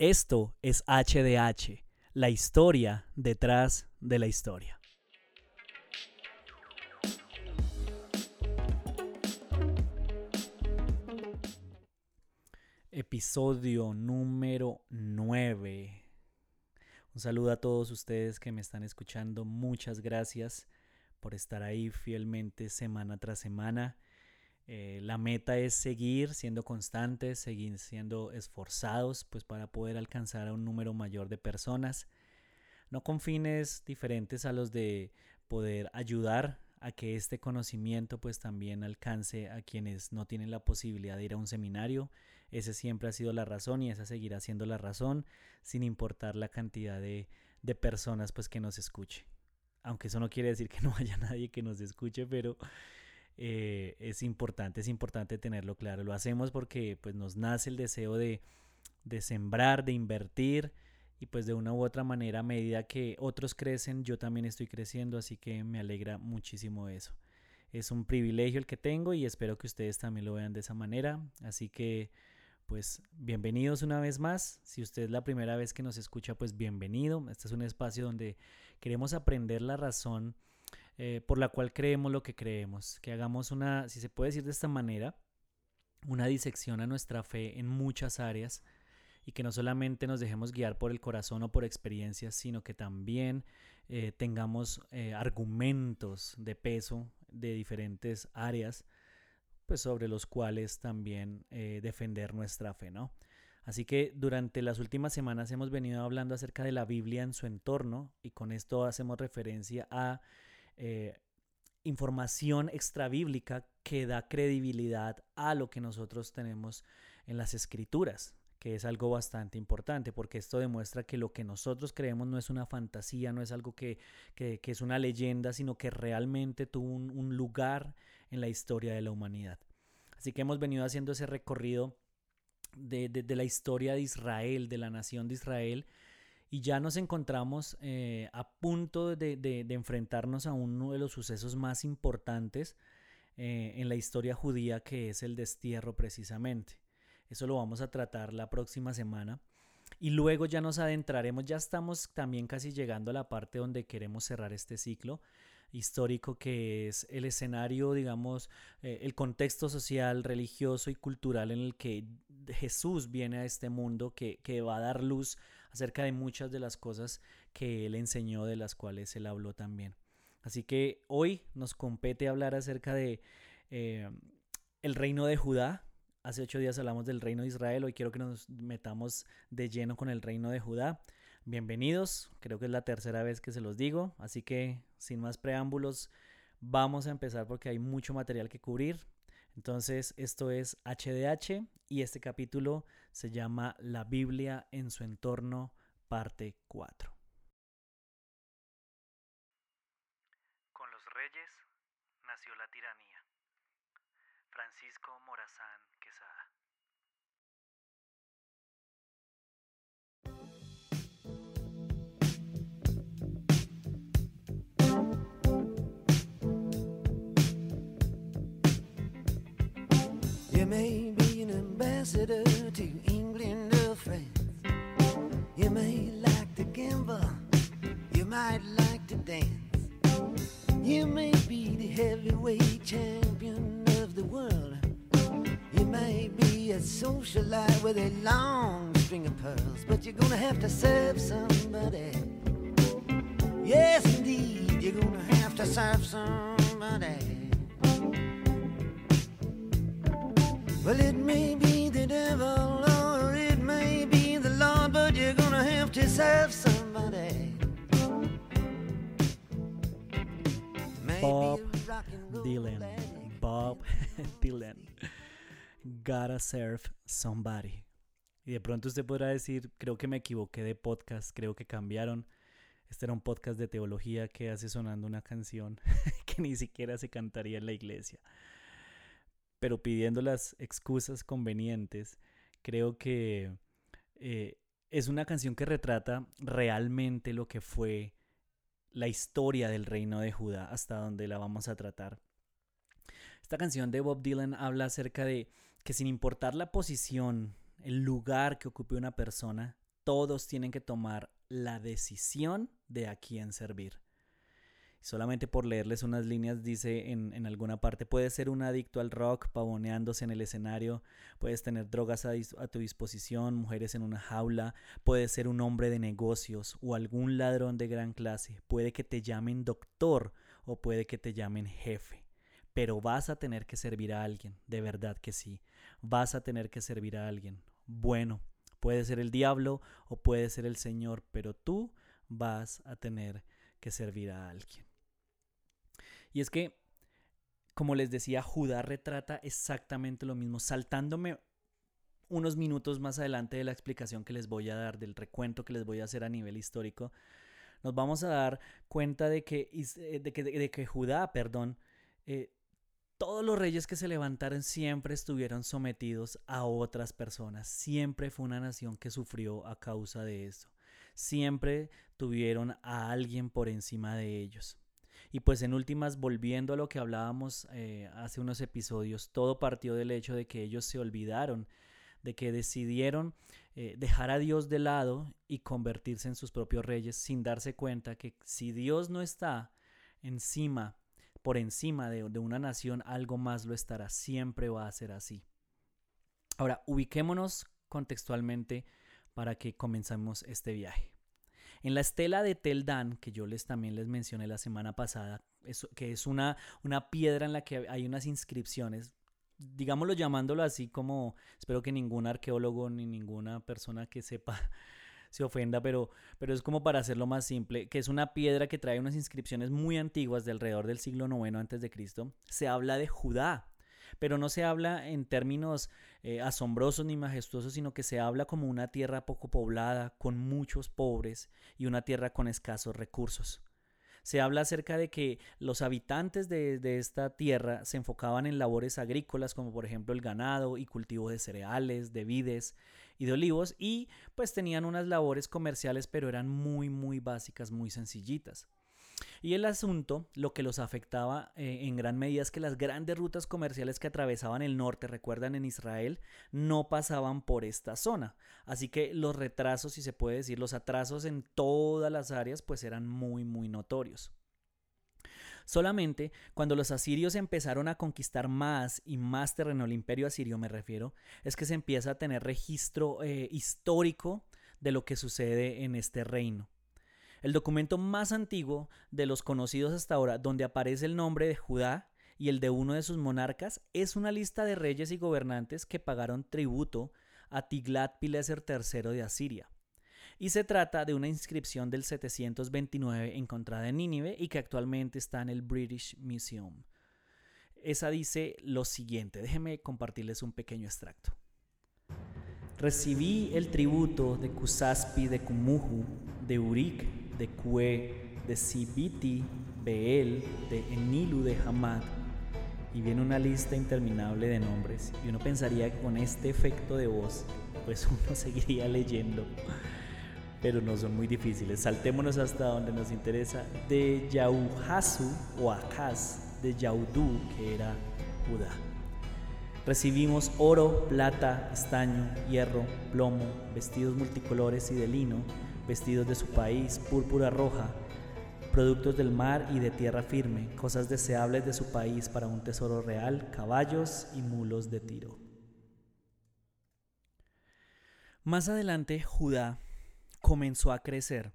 Esto es HDH, la historia detrás de la historia. Episodio número 9. Un saludo a todos ustedes que me están escuchando. Muchas gracias por estar ahí fielmente semana tras semana. Eh, la meta es seguir siendo constantes, seguir siendo esforzados, pues para poder alcanzar a un número mayor de personas, no con fines diferentes a los de poder ayudar a que este conocimiento pues también alcance a quienes no tienen la posibilidad de ir a un seminario. Ese siempre ha sido la razón y esa seguirá siendo la razón sin importar la cantidad de, de personas pues que nos escuche. Aunque eso no quiere decir que no haya nadie que nos escuche, pero eh, es importante, es importante tenerlo claro. Lo hacemos porque pues nos nace el deseo de, de sembrar, de invertir y pues de una u otra manera a medida que otros crecen, yo también estoy creciendo, así que me alegra muchísimo eso. Es un privilegio el que tengo y espero que ustedes también lo vean de esa manera. Así que pues bienvenidos una vez más. Si usted es la primera vez que nos escucha, pues bienvenido. Este es un espacio donde queremos aprender la razón eh, por la cual creemos lo que creemos, que hagamos una, si se puede decir de esta manera, una disección a nuestra fe en muchas áreas y que no solamente nos dejemos guiar por el corazón o por experiencias, sino que también eh, tengamos eh, argumentos de peso de diferentes áreas, pues sobre los cuales también defender nuestra fe, ¿no? Así que durante las últimas semanas hemos venido hablando acerca de la Biblia en su entorno y con esto hacemos referencia a eh, información extrabíblica que da credibilidad a lo que nosotros tenemos en las escrituras, que es algo bastante importante, porque esto demuestra que lo que nosotros creemos no es una fantasía, no es algo que, es una leyenda, sino que realmente tuvo un, lugar en la historia de la humanidad. Así que hemos venido haciendo ese recorrido de, de la historia de Israel, de la nación de Israel, y ya nos encontramos eh, a punto de, enfrentarnos a uno de los sucesos más importantes eh, en la historia judía, que es el destierro precisamente. Eso lo vamos a tratar la próxima semana. Y luego ya nos adentraremos, ya estamos también casi llegando a la parte donde queremos cerrar este ciclo histórico que es el escenario, digamos, eh, el contexto social, religioso y cultural en el que Jesús viene a este mundo, que, que va a dar luz acerca de muchas de las cosas que él enseñó, de las cuales él habló también. Así que hoy nos compete hablar acerca de eh, el reino de Judá. Hace ocho días hablamos del reino de Israel, hoy quiero que nos metamos de lleno con el reino de Judá. Bienvenidos, creo que es la tercera vez que se los digo, así que sin más preámbulos, vamos a empezar porque hay mucho material que cubrir. Entonces, esto es HDH y este capítulo se llama La Biblia en su entorno, parte 4. May be an ambassador to England or France. You may like to gamble. You might like to dance. You may be the heavyweight champion of the world. You may be a socialite with a long string of pearls, but you're gonna have to serve somebody. Yes, indeed, you're gonna have to serve somebody. Well, it may be the devil or it may be the Lord, but you're gonna have to serve somebody. Bob Dylan. Bob Dylan. Gotta serve somebody. Y de pronto usted podrá decir, creo que me equivoqué de podcast, creo que cambiaron. Este era un podcast de teología que hace sonando una canción que ni siquiera se cantaría en la iglesia pero pidiendo las excusas convenientes, creo que eh, es una canción que retrata realmente lo que fue la historia del reino de Judá, hasta donde la vamos a tratar. Esta canción de Bob Dylan habla acerca de que sin importar la posición, el lugar que ocupe una persona, todos tienen que tomar la decisión de a quién servir. Solamente por leerles unas líneas dice en, alguna parte, puedes ser un adicto al rock pavoneándose en el escenario, puedes tener drogas a, a, tu disposición, mujeres en una jaula, puedes ser un hombre de negocios o algún ladrón de gran clase, puede que te llamen doctor o puede que te llamen jefe, pero vas a tener que servir a alguien, de verdad que sí, vas a tener que servir a alguien. Bueno, puede ser el diablo o puede ser el Señor, pero tú vas a tener que servir a alguien. Y es que, como les decía, Judá retrata exactamente lo mismo, saltándome unos minutos más adelante de la explicación que les voy a dar, del recuento que les voy a hacer a nivel histórico, nos vamos a dar cuenta de que, eh, de que, de que Judá, perdón, eh, todos los reyes que se levantaron siempre estuvieron sometidos a otras personas. Siempre fue una nación que sufrió a causa de eso. Siempre tuvieron a alguien por encima de ellos. Y pues en últimas, volviendo a lo que hablábamos eh, hace unos episodios, todo partió del hecho de que ellos se olvidaron, de que decidieron eh, dejar a Dios de lado y convertirse en sus propios reyes sin darse cuenta que si Dios no está encima, por encima de, de una nación, algo más lo estará, siempre va a ser así. Ahora, ubiquémonos contextualmente para que comenzamos este viaje. En la estela de Tel Dan, que yo les también les mencioné la semana pasada, que es una, una piedra en la que hay unas inscripciones, digámoslo llamándolo así como, espero que ningún arqueólogo ni ninguna persona que sepa se ofenda, pero, pero es como para hacerlo más simple, que es una piedra que trae unas inscripciones muy antiguas de alrededor del siglo IX Cristo. Se habla de Judá, pero no se habla en términos eh, asombrosos ni majestuosos, sino que se habla como una tierra poco poblada, con muchos pobres y una tierra con escasos recursos. Se habla acerca de que los habitantes de, de, esta tierra se enfocaban en labores agrícolas como por ejemplo el ganado y cultivo de cereales, de vides y de olivos y pues tenían unas labores comerciales pero eran muy muy básicas, muy sencillitas. Y el asunto, lo que los afectaba eh, en gran medida es que las grandes rutas comerciales que atravesaban el norte, recuerdan en Israel, no pasaban por esta zona. Así que los retrasos, si se puede decir, los atrasos en todas las áreas, pues eran muy, muy notorios. Solamente cuando los asirios empezaron a conquistar más y más terreno, el imperio asirio me refiero, es que se empieza a tener registro eh, histórico de lo que sucede en este reino. El documento más antiguo de los conocidos hasta ahora, donde aparece el nombre de Judá y el de uno de sus monarcas, es una lista de reyes y gobernantes que pagaron tributo a Tiglat-Pileser III de Asiria. Y se trata de una inscripción del 729 encontrada en Nínive y que actualmente está en el British Museum. Esa dice lo siguiente, déjenme compartirles un pequeño extracto. Recibí el tributo de Kusaspi de Kumuhu, de Urik, de Cue, de Sibiti, Beel, de Enilu de Hamad. Y viene una lista interminable de nombres. Y uno pensaría que con este efecto de voz, pues uno seguiría leyendo. Pero no son muy difíciles. Saltémonos hasta donde nos interesa. De Yauhasu o Akaz, de Yaudú, que era Judá. Recibimos oro, plata, estaño, hierro, plomo, vestidos multicolores y de lino, vestidos de su país, púrpura roja, productos del mar y de tierra firme, cosas deseables de su país para un tesoro real, caballos y mulos de tiro. Más adelante, Judá comenzó a crecer.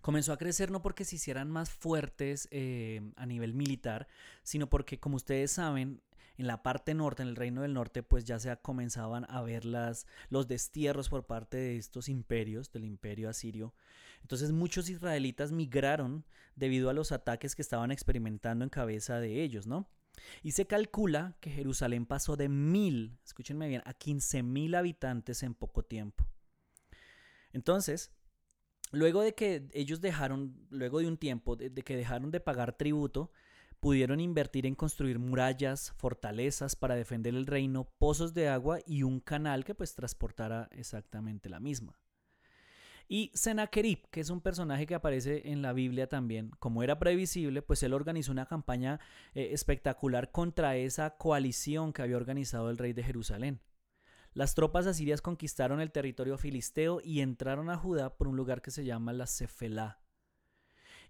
Comenzó a crecer no porque se hicieran más fuertes eh, a nivel militar, sino porque, como ustedes saben, en la parte norte, en el reino del norte, pues ya se comenzaban a ver las, los destierros por parte de estos imperios, del imperio asirio. Entonces muchos israelitas migraron debido a los ataques que estaban experimentando en cabeza de ellos, ¿no? Y se calcula que Jerusalén pasó de mil, escúchenme bien, a quince mil habitantes en poco tiempo. Entonces, luego de que ellos dejaron, luego de un tiempo, de que dejaron de pagar tributo, pudieron invertir en construir murallas, fortalezas para defender el reino, pozos de agua y un canal que pues transportara exactamente la misma. Y Sennacherib, que es un personaje que aparece en la Biblia también, como era previsible, pues él organizó una campaña eh, espectacular contra esa coalición que había organizado el rey de Jerusalén. las tropas asirias conquistaron el territorio filisteo y entraron a Judá por un lugar que se llama la Cefelá.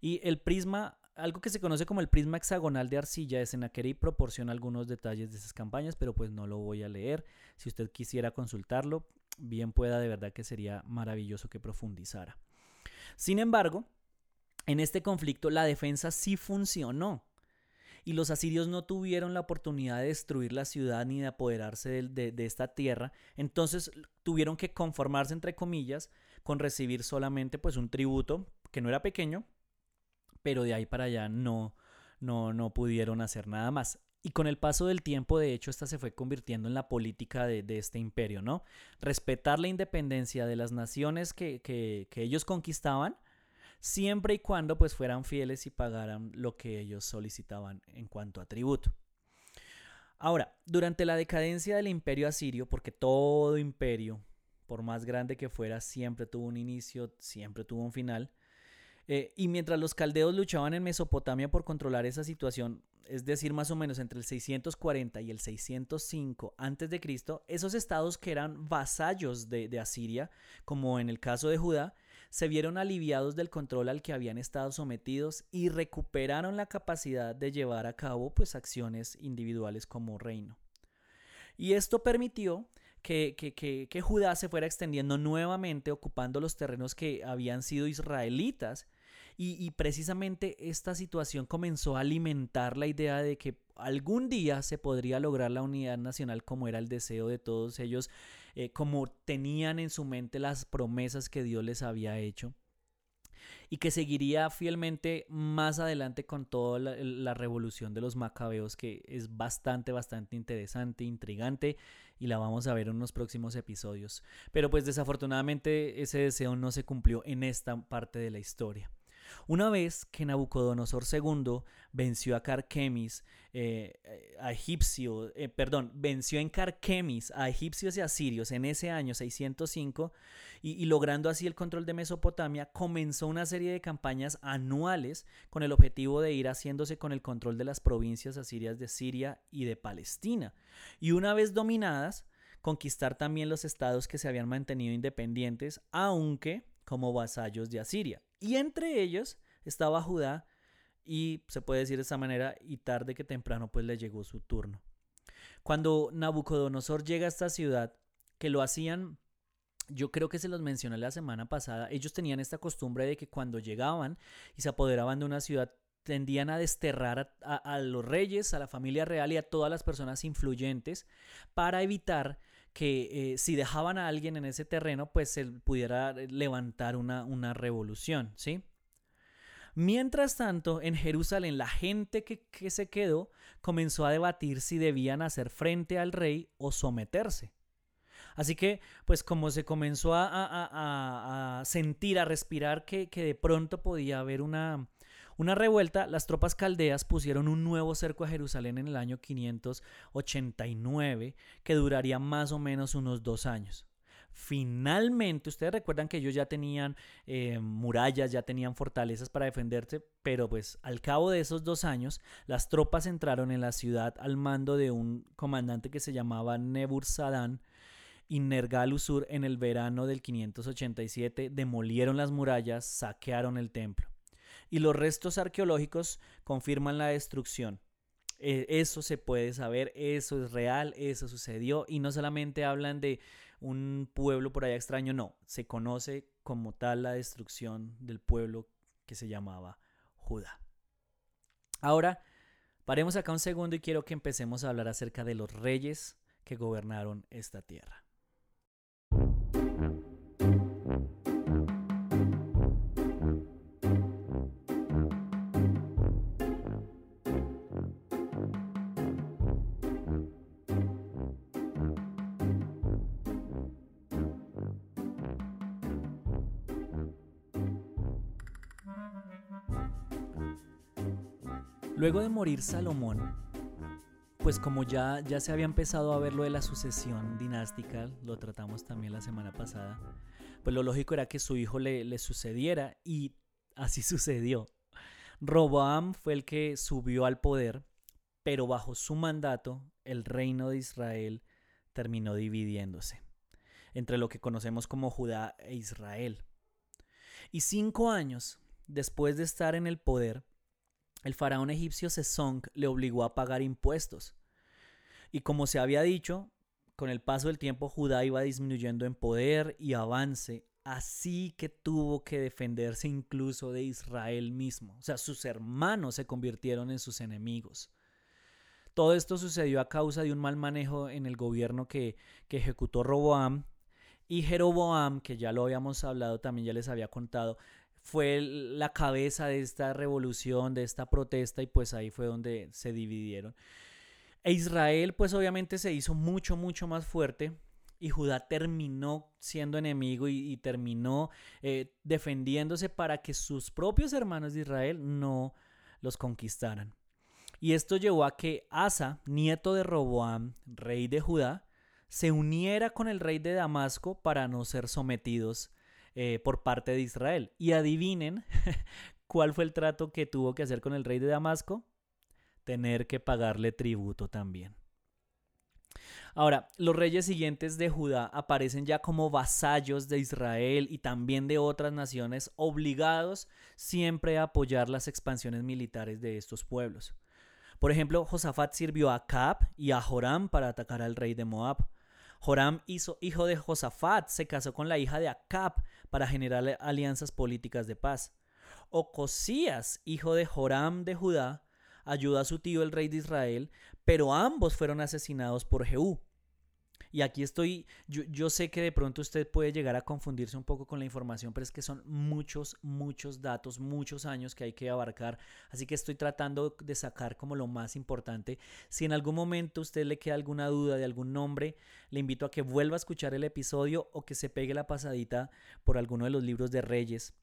Y el prisma, algo que se conoce como el prisma hexagonal de arcilla de Sennacherib proporciona algunos detalles de esas campañas, pero pues no lo voy a leer. Si usted quisiera consultarlo, bien pueda, de verdad que sería maravilloso que profundizara. Sin embargo, en este conflicto la defensa sí funcionó y los asirios no tuvieron la oportunidad de destruir la ciudad ni de apoderarse de, esta tierra, entonces tuvieron que conformarse, entre comillas, con recibir solamente pues un tributo que no era pequeño, pero de ahí para allá no, no, no pudieron hacer nada más. Y con el paso del tiempo, de hecho, esta se fue convirtiendo en la política de, este imperio, ¿no? Respetar la independencia de las naciones que, que, que ellos conquistaban, siempre y cuando pues fueran fieles y pagaran lo que ellos solicitaban en cuanto a tributo. Ahora, durante la decadencia del imperio asirio, porque todo imperio, por más grande que fuera, siempre tuvo un inicio, siempre tuvo un final, eh, y mientras los caldeos luchaban en Mesopotamia por controlar esa situación, es decir, más o menos entre el 640 y el 605 a.C., esos estados que eran vasallos de, Asiria, como en el caso de Judá, se vieron aliviados del control al que habían estado sometidos y recuperaron la capacidad de llevar a cabo pues acciones individuales como reino. Y esto permitió que, que, Judá se fuera extendiendo nuevamente ocupando los terrenos que habían sido israelitas y, precisamente esta situación comenzó a alimentar la idea de que algún día se podría lograr la unidad nacional como era el deseo de todos ellos, eh, como tenían en su mente las promesas que Dios les había hecho y que seguiría fielmente más adelante con toda la, revolución de los macabeos que es bastante, bastante interesante, intrigante y la vamos a ver en unos próximos episodios. Pero pues desafortunadamente ese deseo no se cumplió en esta parte de la historia. Una vez que Nabucodonosor II venció a Carquemis, eh, a egipcio, eh, perdón, venció en Carquemis a egipcios y asirios en ese año 605 y, logrando así el control de Mesopotamia, comenzó una serie de campañas anuales con el objetivo de ir haciéndose con el control de las provincias asirias de Siria y de Palestina. Y una vez dominadas, conquistar también los estados que se habían mantenido independientes, aunque como vasallos de Asiria. Y entre ellos estaba Judá y se puede decir de esa manera, y tarde que temprano pues le llegó su turno. Cuando Nabucodonosor llega a esta ciudad, que lo hacían, yo creo que se los mencioné la semana pasada, ellos tenían esta costumbre de que cuando llegaban y se apoderaban de una ciudad, tendían a desterrar a, los reyes, a la familia real y a todas las personas influyentes para evitar que eh, si dejaban a alguien en ese terreno, pues se pudiera levantar una, una revolución, ¿sí? Mientras tanto, en Jerusalén, la gente que, se quedó comenzó a debatir si debían hacer frente al rey o someterse. Así que, pues como se comenzó a, sentir, a respirar que, que, de pronto podía haber una, una revuelta, las tropas caldeas pusieron un nuevo cerco a Jerusalén en el año 589 que duraría más o menos unos dos años. Finalmente, ustedes recuerdan que ellos ya tenían eh, murallas, ya tenían fortalezas para defenderse, pero pues al cabo de esos dos años, las tropas entraron en la ciudad al mando de un comandante que se llamaba Nebur Sadán y Nergal Usur en el verano del 587 demolieron las murallas, saquearon el templo y los restos arqueológicos confirman la destrucción. E, eso se puede saber, eso es real, eso sucedió y no solamente hablan de un pueblo por allá extraño, no, se conoce como tal la destrucción del pueblo que se llamaba Judá. Ahora, paremos acá un segundo y quiero que empecemos a hablar acerca de los reyes que gobernaron esta tierra. Luego de morir Salomón, pues como ya, ya se había empezado a ver lo de la sucesión dinástica, lo tratamos también la semana pasada, pues lo lógico era que su hijo le, le sucediera y así sucedió. Roboam fue el que subió al poder, pero bajo su mandato el reino de Israel terminó dividiéndose entre lo que conocemos como Judá e Israel. Y cinco años después de estar en el poder, el faraón egipcio Sesong le obligó a pagar impuestos. Y como se había dicho, con el paso del tiempo Judá iba disminuyendo en poder y avance, así que tuvo que defenderse incluso de Israel mismo. O sea, sus hermanos se convirtieron en sus enemigos. Todo esto sucedió a causa de un mal manejo en el gobierno que, que ejecutó Roboam, y Jeroboam, que ya lo habíamos hablado, también ya les había contado, fue la cabeza de esta revolución, de esta protesta, y pues ahí fue donde se dividieron. E Israel, pues obviamente se hizo mucho, mucho más fuerte. Y Judá terminó siendo enemigo y, terminó eh, defendiéndose para que sus propios hermanos de Israel no los conquistaran. Y esto llevó a que Asa, nieto de Roboam, rey de Judá, se uniera con el rey de Damasco para no ser sometidos eh, por parte de Israel. Y adivinen cuál fue el trato que tuvo que hacer con el rey de Damasco. Tener que pagarle tributo también. Ahora, los reyes siguientes de Judá aparecen ya como vasallos de Israel y también de otras naciones, obligados siempre a apoyar las expansiones militares de estos pueblos. Por ejemplo, Josafat sirvió a Cap y a Joram para atacar al rey de Moab. Joram, hizo, hijo de Josafat, se casó con la hija de Acab para generar alianzas políticas de paz. Ocosías, hijo de Joram de Judá, ayudó a su tío el rey de Israel, pero ambos fueron asesinados por Jehú. Y aquí estoy, yo, sé que de pronto usted puede llegar a confundirse un poco con la información, pero es que son muchos, muchos datos, muchos años que hay que abarcar. Así que estoy tratando de sacar como lo más importante. Si en algún momento usted le queda alguna duda de algún nombre, le invito a que vuelva a escuchar el episodio o que se pegue la pasadita por alguno de los libros de Reyes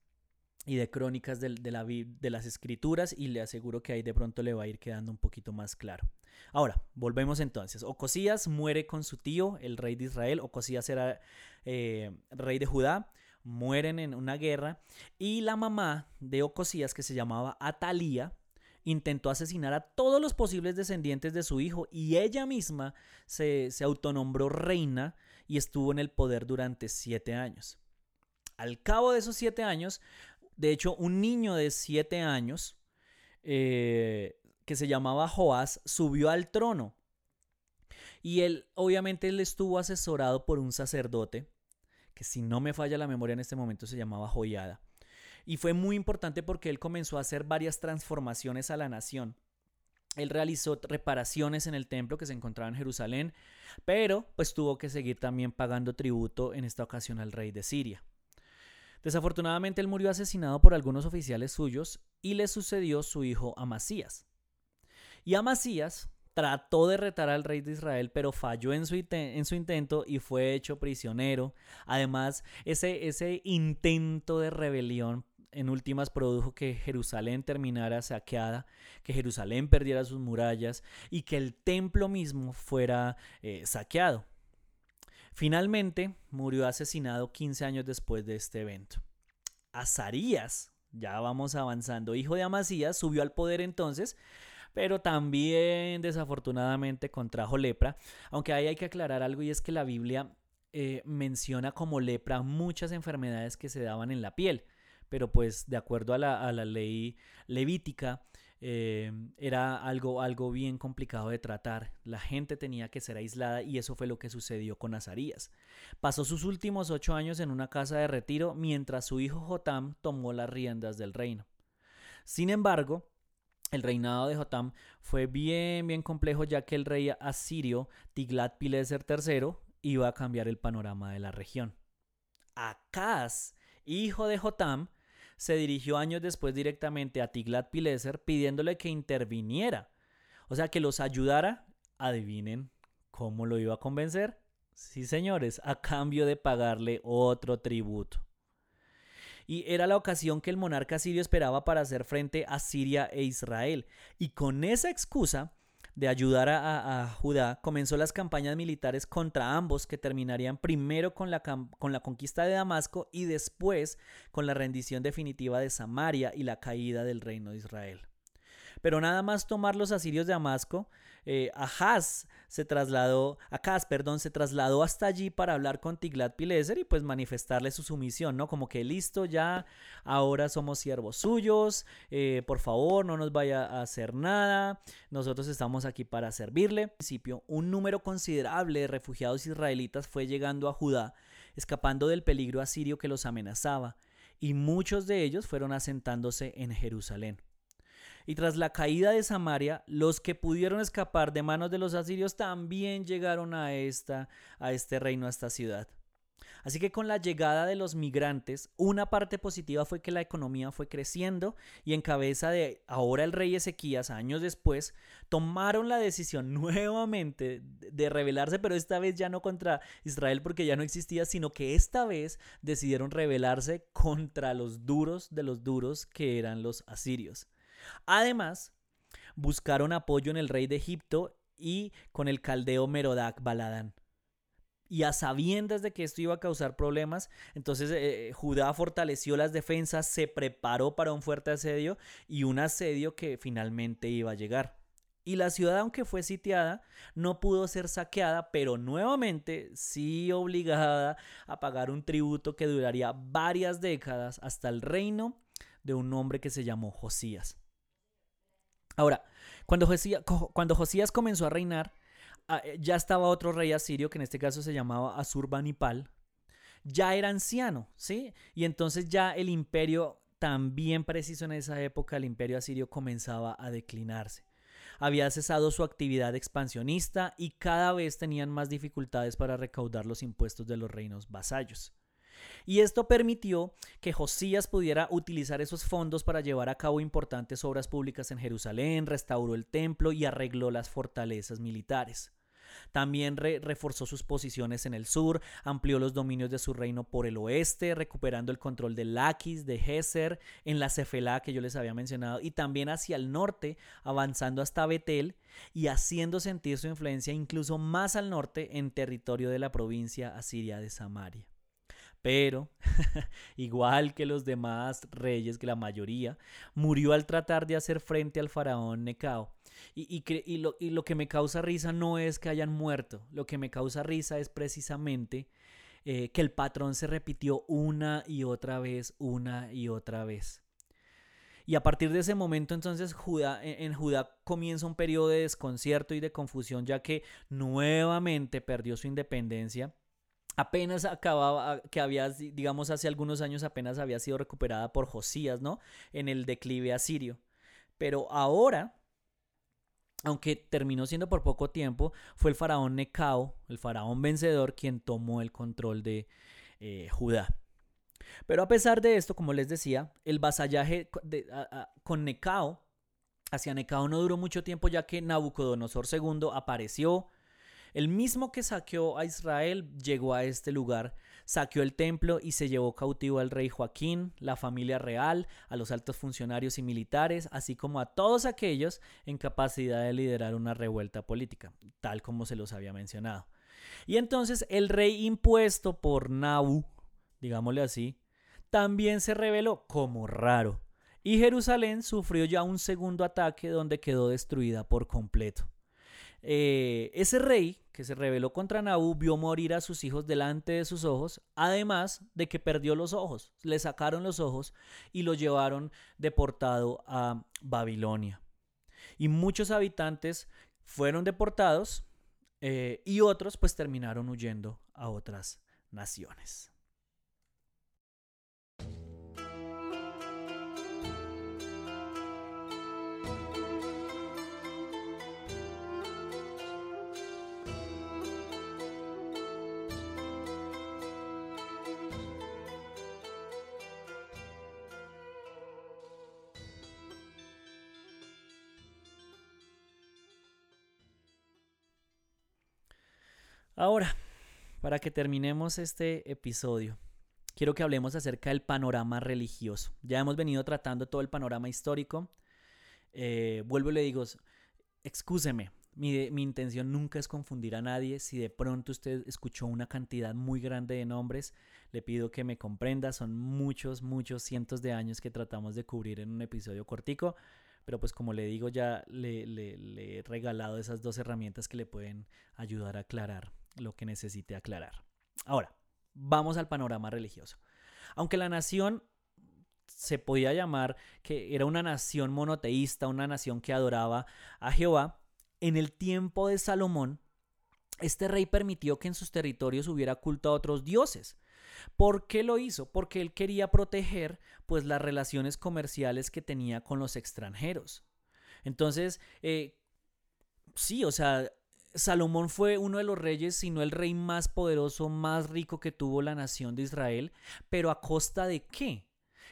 y de crónicas de, la, de las escrituras y le aseguro que ahí de pronto le va a ir quedando un poquito más claro. Ahora, volvemos entonces. Ocosías muere con su tío, el rey de Israel. Ocosías era eh, rey de Judá. Mueren en una guerra. Y la mamá de Ocosías, que se llamaba Atalía, intentó asesinar a todos los posibles descendientes de su hijo y ella misma se, se autonombró reina y estuvo en el poder durante siete años. Al cabo de esos siete años, de hecho, un niño de siete años eh, que se llamaba Joás subió al trono. Y él, obviamente, él estuvo asesorado por un sacerdote, que si no me falla la memoria en este momento se llamaba Joyada. Y fue muy importante porque él comenzó a hacer varias transformaciones a la nación. Él realizó reparaciones en el templo que se encontraba en Jerusalén, pero pues tuvo que seguir también pagando tributo en esta ocasión al rey de Siria. Desafortunadamente él murió asesinado por algunos oficiales suyos y le sucedió su hijo Amasías. Y Amasías trató de retar al rey de Israel, pero falló en su, en su intento y fue hecho prisionero. Además, ese, ese intento de rebelión en últimas produjo que Jerusalén terminara saqueada, que Jerusalén perdiera sus murallas y que el templo mismo fuera eh, saqueado. Finalmente murió asesinado 15 años después de este evento. Azarías, ya vamos avanzando, hijo de Amasías, subió al poder entonces, pero también desafortunadamente contrajo lepra, aunque ahí hay que aclarar algo y es que la Biblia eh, menciona como lepra muchas enfermedades que se daban en la piel, pero pues de acuerdo a la, a la ley levítica, eh, era algo, algo bien complicado de tratar. La gente tenía que ser aislada y eso fue lo que sucedió con Azarías. Pasó sus últimos ocho años en una casa de retiro mientras su hijo Jotam tomó las riendas del reino. Sin embargo, el reinado de Jotam fue bien, bien complejo ya que el rey asirio Tiglat-Pileser III iba a cambiar el panorama de la región. Acaz, hijo de Jotam, se dirigió años después directamente a Tiglat-Pileser pidiéndole que interviniera, o sea, que los ayudara. Adivinen cómo lo iba a convencer. Sí, señores, a cambio de pagarle otro tributo. Y era la ocasión que el monarca sirio esperaba para hacer frente a Siria e Israel. Y con esa excusa, de ayudar a, Judá, comenzó las campañas militares contra ambos que terminarían primero con la, con la conquista de Damasco y después con la rendición definitiva de Samaria y la caída del reino de Israel. Pero nada más tomar los asirios de Damasco, eh, Ahaz se trasladó, Acaz, perdón, se trasladó hasta allí para hablar con Tiglat-Pileser y pues manifestarle su sumisión, ¿no? Como que listo, ya, ahora somos siervos suyos, eh, por favor, no nos vaya a hacer nada, nosotros estamos aquí para servirle. Al principio, un número considerable de refugiados israelitas fue llegando a Judá, escapando del peligro asirio que los amenazaba, y muchos de ellos fueron asentándose en Jerusalén. Y tras la caída de Samaria, los que pudieron escapar de manos de los asirios también llegaron a, esta, a este reino, a esta ciudad. Así que con la llegada de los migrantes, una parte positiva fue que la economía fue creciendo y en cabeza de ahora el rey Ezequías, años después, tomaron la decisión nuevamente de rebelarse, pero esta vez ya no contra Israel porque ya no existía, sino que esta vez decidieron rebelarse contra los duros de los duros que eran los asirios. Además, buscaron apoyo en el rey de Egipto y con el caldeo Merodac Baladán. Y a sabiendas de que esto iba a causar problemas, entonces eh, Judá fortaleció las defensas, se preparó para un fuerte asedio y un asedio que finalmente iba a llegar. Y la ciudad, aunque fue sitiada, no pudo ser saqueada, pero nuevamente sí obligada a pagar un tributo que duraría varias décadas hasta el reino de un hombre que se llamó Josías. Ahora, cuando Josías, comenzó a reinar, ah, eh, ya estaba otro rey asirio, que en este caso se llamaba Asurbanipal, ya era anciano, ¿sí? Y entonces ya el imperio, también preciso en esa época, el imperio asirio comenzaba a declinarse. Había cesado su actividad expansionista y cada vez tenían más dificultades para recaudar los impuestos de los reinos vasallos. Y esto permitió que Josías pudiera utilizar esos fondos para llevar a cabo importantes obras públicas en Jerusalén, restauró el templo y arregló las fortalezas militares. También reforzó sus posiciones en el sur, amplió los dominios de su reino por el oeste, recuperando el control de Laquis, de Geser, en la Cefelá que yo les había mencionado, y también hacia el norte, avanzando hasta Betel y haciendo sentir su influencia incluso más al norte en territorio de la provincia asiria de Samaria. Pero, igual que los demás reyes, que la mayoría, murió al tratar de hacer frente al faraón Necao. Y, y, lo, y, lo, que me causa risa no es que hayan muerto, lo que me causa risa es precisamente eh, que el patrón se repitió una y otra vez, una y otra vez. Y a partir de ese momento entonces Judá, en Judá comienza un periodo de desconcierto y de confusión ya que nuevamente perdió su independencia apenas acababa, que había, digamos, hace algunos años apenas había sido recuperada por Josías, ¿no? En el declive asirio. Pero ahora, aunque terminó siendo por poco tiempo, fue el faraón Necao, el faraón vencedor, quien tomó el control de eh, Judá. Pero a pesar de esto, como les decía, el vasallaje con Necao hacia Necao no duró mucho tiempo ya que Nabucodonosor II apareció, el mismo que saqueó a Israel llegó a este lugar, saqueó el templo y se llevó cautivo al rey Joaquín, la familia real, a los altos funcionarios y militares, así como a todos aquellos en capacidad de liderar una revuelta política, tal como se los había mencionado. Y entonces el rey impuesto por Nabu, digámosle así, también se reveló como raro. Y Jerusalén sufrió ya un segundo ataque donde quedó destruida por completo. Eh, ese rey que se rebeló contra Naú vio morir a sus hijos delante de sus ojos, además de que perdió los ojos, le sacaron los ojos y lo llevaron deportado a Babilonia. Y muchos habitantes fueron deportados eh, y otros pues terminaron huyendo a otras naciones. Ahora, para que terminemos este episodio, quiero que hablemos acerca del panorama religioso. Ya hemos venido tratando todo el panorama histórico. Eh, vuelvo y le digo, excúseme, mi, intención nunca es confundir a nadie. Si de pronto usted escuchó una cantidad muy grande de nombres, le pido que me comprenda. Son muchos, muchos cientos de años que tratamos de cubrir en un episodio cortico. pero pues como le digo ya le, he regalado esas dos herramientas que le pueden ayudar a aclarar lo que necesite aclarar. Ahora, vamos al panorama religioso. Aunque la nación se podía llamar que era una nación monoteísta, una nación que adoraba a Jehová, en el tiempo de Salomón, este rey permitió que en sus territorios hubiera culto a otros dioses. ¿Por qué lo hizo? Porque él quería proteger pues las relaciones comerciales que tenía con los extranjeros. Entonces, eh, sí, o sea, Salomón fue uno de los reyes, si no el rey más poderoso, más rico que tuvo la nación de Israel, pero a costa de qué?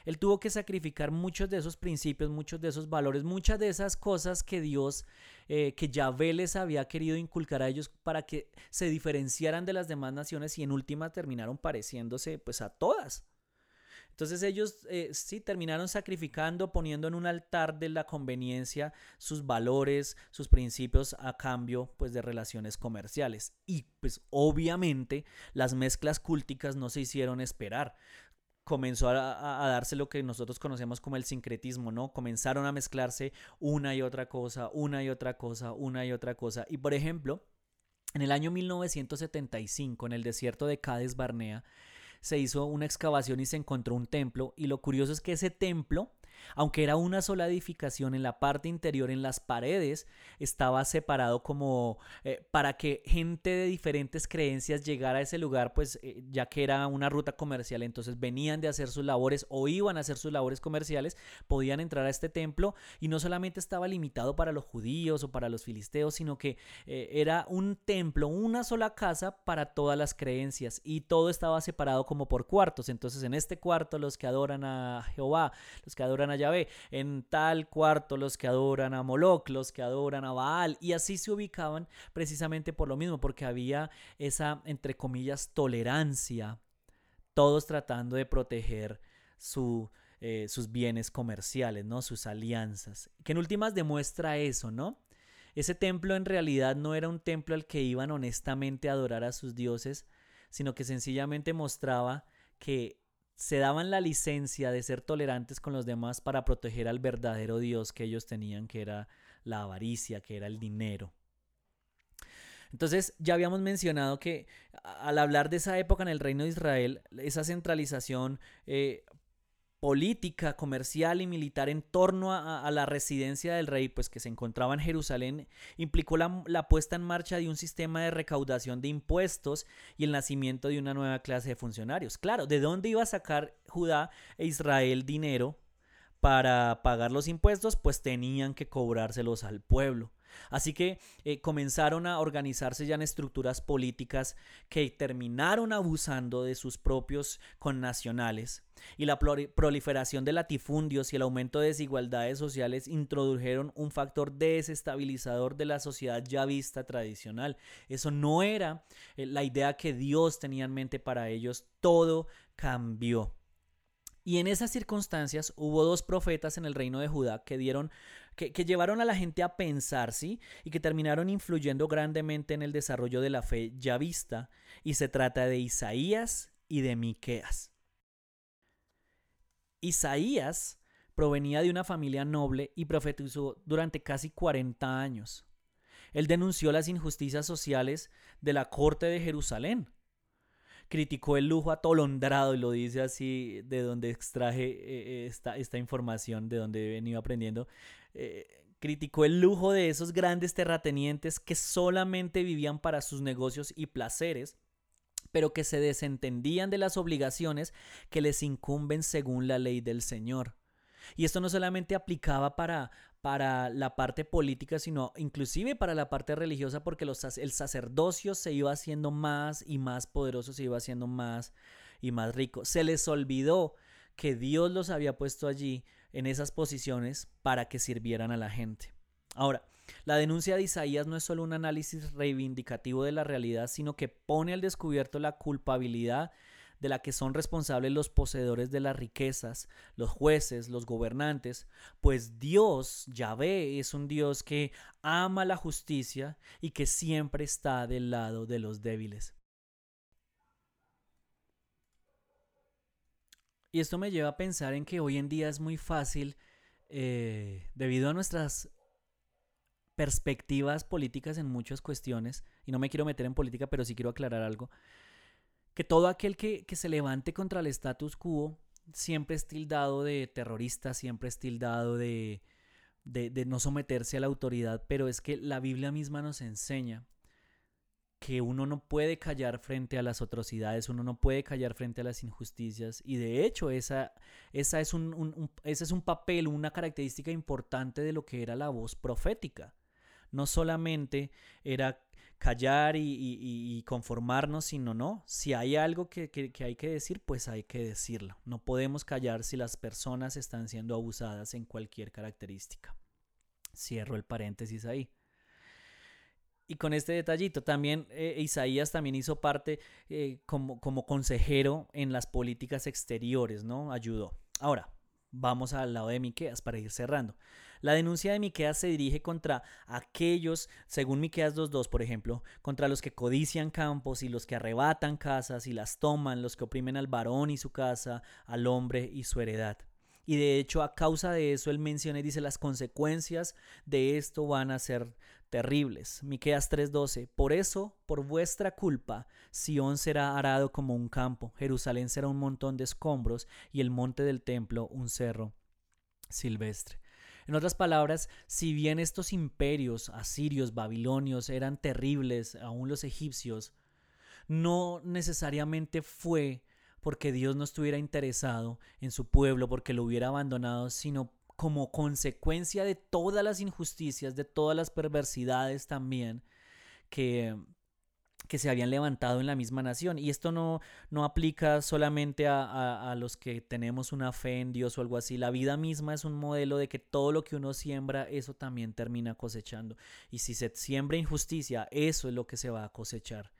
Él tuvo que sacrificar muchos de esos principios, muchos de esos valores, muchas de esas cosas que Dios, eh, que Yahvé les había querido inculcar a ellos para que se diferenciaran de las demás naciones y en última terminaron pareciéndose pues a todas. Entonces ellos eh, sí terminaron sacrificando, poniendo en un altar de la conveniencia sus valores, sus principios a cambio pues de relaciones comerciales. Y pues obviamente las mezclas cúlticas no se hicieron esperar comenzó a, darse lo que nosotros conocemos como el sincretismo, ¿no? Comenzaron a mezclarse una y otra cosa, una y otra cosa, una y otra cosa. Y por ejemplo, en el año 1975, en el desierto de Cádiz Barnea, se hizo una excavación y se encontró un templo. Y lo curioso es que ese templo aunque era una sola edificación en la parte interior, en las paredes, estaba separado como eh, para que gente de diferentes creencias llegara a ese lugar, pues eh, ya que era una ruta comercial, entonces venían de hacer sus labores o iban a hacer sus labores comerciales, podían entrar a este templo y no solamente estaba limitado para los judíos o para los filisteos, sino que eh, era un templo, una sola casa para todas las creencias y todo estaba separado como por cuartos. Entonces en este cuarto los que adoran a Jehová, los que adoran a Yahvé, en tal cuarto los que adoran a Moloch, los que adoran a Baal, y así se ubicaban precisamente por lo mismo, porque había esa, entre comillas, tolerancia, todos tratando de proteger su, eh, sus bienes comerciales, ¿no? Sus alianzas, que en últimas demuestra eso, ¿no? Ese templo en realidad no era un templo al que iban honestamente a adorar a sus dioses, sino que sencillamente mostraba que se daban la licencia de ser tolerantes con los demás para proteger al verdadero Dios que ellos tenían, que era la avaricia, que era el dinero. Entonces ya habíamos mencionado que al hablar de esa época en el reino de Israel, esa centralización eh, política, comercial y militar en torno a, la residencia del rey, pues que se encontraba en Jerusalén, implicó la, la, puesta en marcha de un sistema de recaudación de impuestos y el nacimiento de una nueva clase de funcionarios. Claro, ¿de dónde iba a sacar Judá e Israel dinero para pagar los impuestos? Pues tenían que cobrárselos al pueblo. Así que eh, comenzaron a organizarse ya en estructuras políticas que terminaron abusando de sus propios connacionales. Y la proliferación de latifundios y el aumento de desigualdades sociales introdujeron un factor desestabilizador de la sociedad ya vista tradicional. Eso no era eh, la idea que Dios tenía en mente para ellos. Todo cambió. Y en esas circunstancias hubo dos profetas en el reino de Judá que dieron que, llevaron a la gente a pensar, ¿sí? Y que terminaron influyendo grandemente en el desarrollo de la fe ya vista. Y se trata de Isaías y de Miqueas. Isaías provenía de una familia noble y profetizó durante casi 40 años. Él denunció las injusticias sociales de la corte de Jerusalén criticó el lujo atolondrado, y lo dice así, de donde extraje eh, esta, esta, información, de donde he venido aprendiendo. Eh, criticó el lujo de esos grandes terratenientes que solamente vivían para sus negocios y placeres, pero que se desentendían de las obligaciones que les incumben según la ley del Señor. Y esto no solamente aplicaba para, para la parte política, sino inclusive para la parte religiosa, porque los, el sacerdocio se iba haciendo más y más poderoso, se iba haciendo más y más rico. Se les olvidó que Dios los había puesto allí en esas posiciones para que sirvieran a la gente. Ahora, la denuncia de Isaías no es solo un análisis reivindicativo de la realidad, sino que pone al descubierto la culpabilidad de la que son responsables los poseedores de las riquezas, los jueces, los gobernantes, pues Dios, Yahvé, es un Dios que ama la justicia y que siempre está del lado de los débiles. Y esto me lleva a pensar en que hoy en día es muy fácil eh, debido a nuestras perspectivas políticas en muchas cuestiones, y no me quiero meter en política, pero sí quiero aclarar algo, que todo aquel que, que se levante contra el status quo siempre es tildado de terrorista, siempre es tildado de, de, de no someterse a la autoridad, pero es que la Biblia misma nos enseña que uno no puede callar frente a las atrocidades, uno no puede callar frente a las injusticias y de hecho esa, esa es un, ese es un papel, una característica importante de lo que era la voz profética. No solamente era callar y conformarnos, sino no, si hay algo que, que, que hay que decir, pues hay que decirlo. No podemos callar si las personas están siendo abusadas en cualquier característica. Cierro el paréntesis ahí. Y con este detallito, también eh, Isaías también hizo parte eh, como, como consejero en las políticas exteriores, ¿no? Ayudó. Ahora, vamos al lado de Miqueas para ir cerrando. La denuncia de Miqueas se dirige contra aquellos, según Miqueas 2.2, por ejemplo, contra los que codician campos y los que arrebatan casas y las toman, los que oprimen al varón y su casa, al hombre y su heredad. Y de hecho, a causa de eso, él menciona y dice las consecuencias de esto van a ser terribles. Miqueas 3:12. Por eso, por vuestra culpa, Sión será arado como un campo, Jerusalén será un montón de escombros y el monte del templo un cerro silvestre. En otras palabras, si bien estos imperios asirios, babilonios eran terribles, aún los egipcios, no necesariamente fue porque Dios no estuviera interesado en su pueblo, porque lo hubiera abandonado, sino como consecuencia de todas las injusticias, de todas las perversidades también que, que se habían levantado en la misma nación. Y esto no, no aplica solamente a, a, los que tenemos una fe en Dios o algo así. La vida misma es un modelo de que todo lo que uno siembra, eso también termina cosechando. Y si se siembra injusticia, eso es lo que se va a cosechar.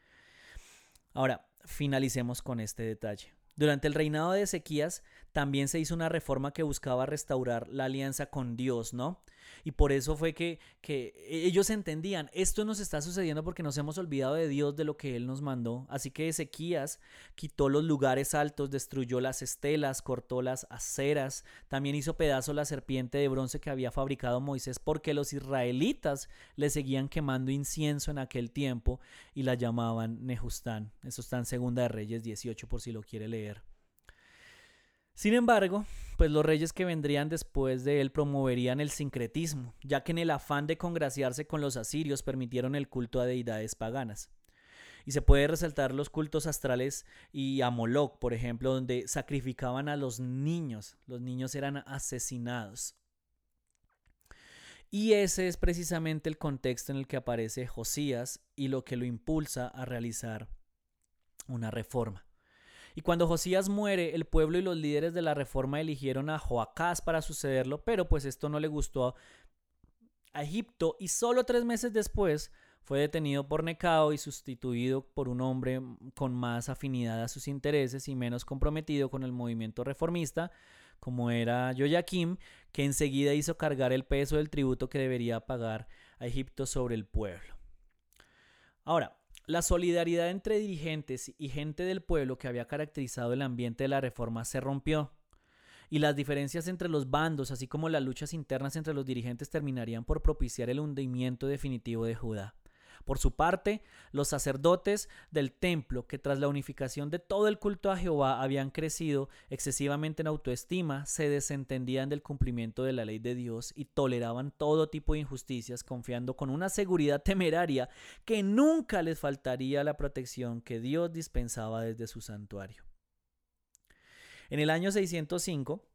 Ahora, finalicemos con este detalle. Durante el reinado de Ezequías también se hizo una reforma que buscaba restaurar la alianza con Dios, ¿no? Y por eso fue que, que, ellos entendían, esto nos está sucediendo porque nos hemos olvidado de Dios, de lo que Él nos mandó. Así que Ezequías quitó los lugares altos, destruyó las estelas, cortó las aceras, también hizo pedazo la serpiente de bronce que había fabricado Moisés porque los israelitas le seguían quemando incienso en aquel tiempo y la llamaban Nejustán. Eso está en Segunda de Reyes 18 por si lo quiere leer. Sin embargo, pues los reyes que vendrían después de él promoverían el sincretismo, ya que en el afán de congraciarse con los asirios permitieron el culto a deidades paganas. Y se puede resaltar los cultos astrales y a Moloch, por ejemplo, donde sacrificaban a los niños. Los niños eran asesinados. Y ese es precisamente el contexto en el que aparece Josías y lo que lo impulsa a realizar una reforma. Y cuando Josías muere, el pueblo y los líderes de la reforma eligieron a Joacás para sucederlo, pero pues esto no le gustó a Egipto y solo tres meses después fue detenido por Necao y sustituido por un hombre con más afinidad a sus intereses y menos comprometido con el movimiento reformista, como era Joaquim, que enseguida hizo cargar el peso del tributo que debería pagar a Egipto sobre el pueblo. Ahora, la solidaridad entre dirigentes y gente del pueblo que había caracterizado el ambiente de la reforma se rompió. Y las diferencias entre los bandos, así como las luchas internas entre los dirigentes, terminarían por propiciar el hundimiento definitivo de Judá. Por su parte, los sacerdotes del templo, que tras la unificación de todo el culto a Jehová habían crecido excesivamente en autoestima, se desentendían del cumplimiento de la ley de Dios y toleraban todo tipo de injusticias, confiando con una seguridad temeraria que nunca les faltaría la protección que Dios dispensaba desde su santuario. En el año 605,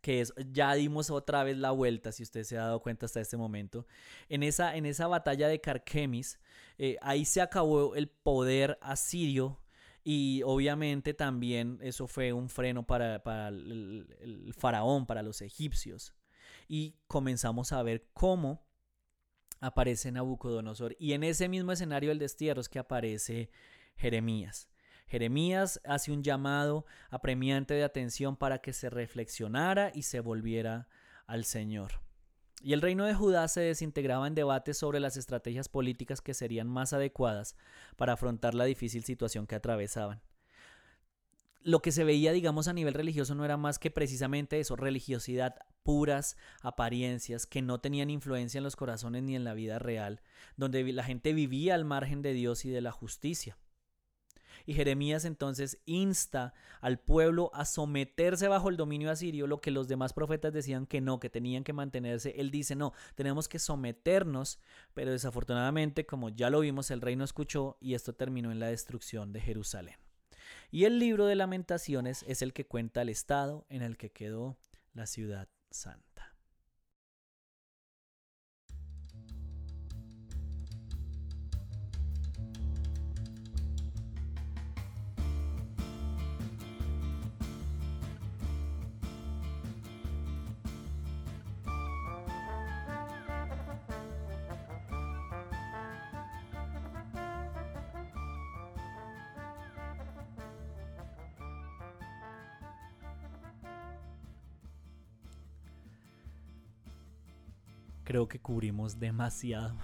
que es, ya dimos otra vez la vuelta, si usted se ha dado cuenta hasta este momento. En esa, en esa batalla de Carquemis, eh, ahí se acabó el poder asirio y obviamente también eso fue un freno para, para el, el, faraón, para los egipcios. Y comenzamos a ver cómo aparece Nabucodonosor. Y en ese mismo escenario del destierro es que aparece Jeremías. Jeremías hace un llamado apremiante de atención para que se reflexionara y se volviera al Señor. Y el reino de Judá se desintegraba en debates sobre las estrategias políticas que serían más adecuadas para afrontar la difícil situación que atravesaban. lo que se veía, digamos, a nivel religioso no era más que precisamente eso, religiosidad, puras apariencias que no tenían influencia en los corazones ni en la vida real, donde la gente vivía al margen de Dios y de la justicia. Y Jeremías entonces insta al pueblo a someterse bajo el dominio asirio, lo que los demás profetas decían que no, que tenían que mantenerse. Él dice, no, tenemos que someternos, pero desafortunadamente, como ya lo vimos, el rey no escuchó y esto terminó en la destrucción de Jerusalén. Y el libro de lamentaciones es el que cuenta el estado en el que quedó la ciudad santa. Creo que cubrimos demasiado.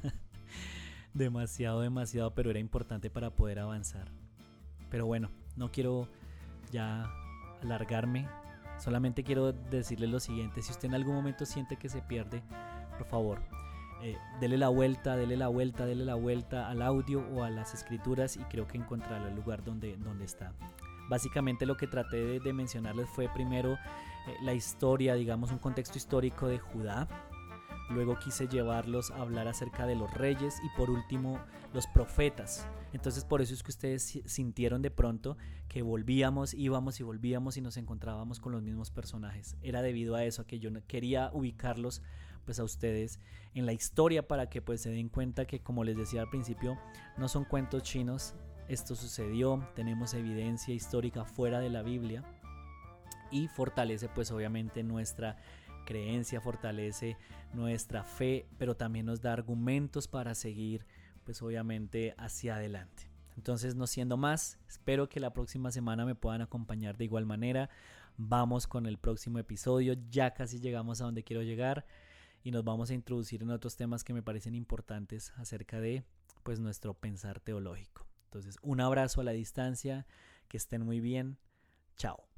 demasiado, demasiado, pero era importante para poder avanzar. Pero bueno, no quiero ya alargarme. Solamente quiero decirle lo siguiente. Si usted en algún momento siente que se pierde, por favor, eh, dele la vuelta, dele la vuelta, dele la vuelta al audio o a las escrituras y creo que encontrará el lugar donde, donde está. Básicamente lo que traté de, mencionarles fue primero eh, la historia, digamos un contexto histórico de Judá, Luego quise llevarlos a hablar acerca de los reyes y por último los profetas. Entonces por eso es que ustedes sintieron de pronto que volvíamos, íbamos y volvíamos y nos encontrábamos con los mismos personajes. Era debido a eso que yo quería ubicarlos pues a ustedes en la historia para que pues se den cuenta que como les decía al principio no son cuentos chinos. Esto sucedió, tenemos evidencia histórica fuera de la Biblia y fortalece pues obviamente nuestra creencia, fortalece nuestra fe, pero también nos da argumentos para seguir, pues obviamente, hacia adelante. Entonces, no siendo más, espero que la próxima semana me puedan acompañar de igual manera. Vamos con el próximo episodio, ya casi llegamos a donde quiero llegar y nos vamos a introducir en otros temas que me parecen importantes acerca de pues nuestro pensar teológico. Entonces, un abrazo a la distancia, que estén muy bien. Chao.